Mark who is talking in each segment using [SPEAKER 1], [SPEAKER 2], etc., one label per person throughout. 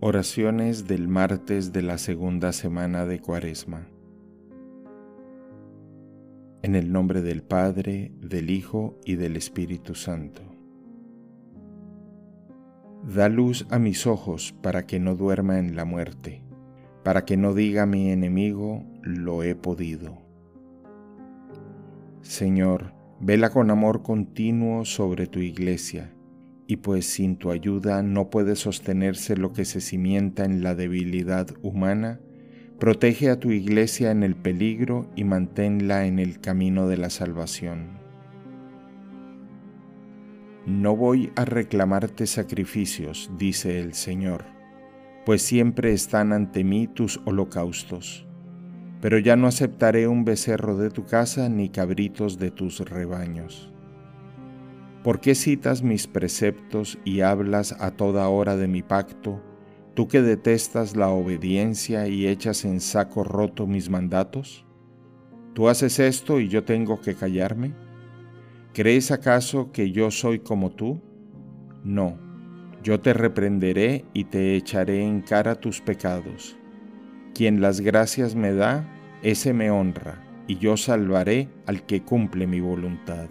[SPEAKER 1] Oraciones del martes de la segunda semana de Cuaresma. En el nombre del Padre, del Hijo y del Espíritu Santo. Da luz a mis ojos para que no duerma en la muerte, para que no diga mi enemigo, lo he podido. Señor, vela con amor continuo sobre tu iglesia y pues sin tu ayuda no puede sostenerse lo que se cimienta en la debilidad humana, protege a tu iglesia en el peligro y manténla en el camino de la salvación. No voy a reclamarte sacrificios, dice el Señor, pues siempre están ante mí tus holocaustos. Pero ya no aceptaré un becerro de tu casa ni cabritos de tus rebaños. ¿Por qué citas mis preceptos y hablas a toda hora de mi pacto, tú que detestas la obediencia y echas en saco roto mis mandatos? ¿Tú haces esto y yo tengo que callarme? ¿Crees acaso que yo soy como tú? No, yo te reprenderé y te echaré en cara tus pecados. Quien las gracias me da, ese me honra, y yo salvaré al que cumple mi voluntad.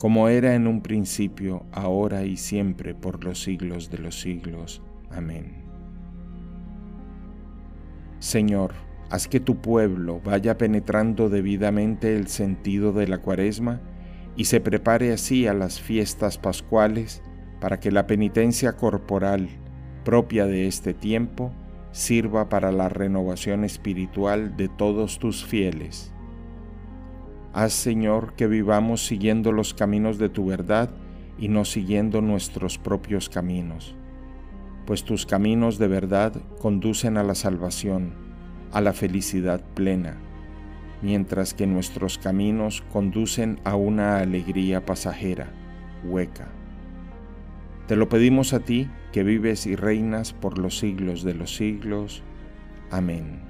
[SPEAKER 1] como era en un principio, ahora y siempre, por los siglos de los siglos. Amén. Señor, haz que tu pueblo vaya penetrando debidamente el sentido de la cuaresma y se prepare así a las fiestas pascuales para que la penitencia corporal propia de este tiempo sirva para la renovación espiritual de todos tus fieles Haz, Señor, que vivamos siguiendo los caminos de tu verdad y no siguiendo nuestros propios caminos, pues tus caminos de verdad conducen a la salvación, a la felicidad plena, mientras que nuestros caminos conducen a una alegría pasajera, hueca. Te lo pedimos a ti, que vives y reinas por los siglos de los siglos. Amén.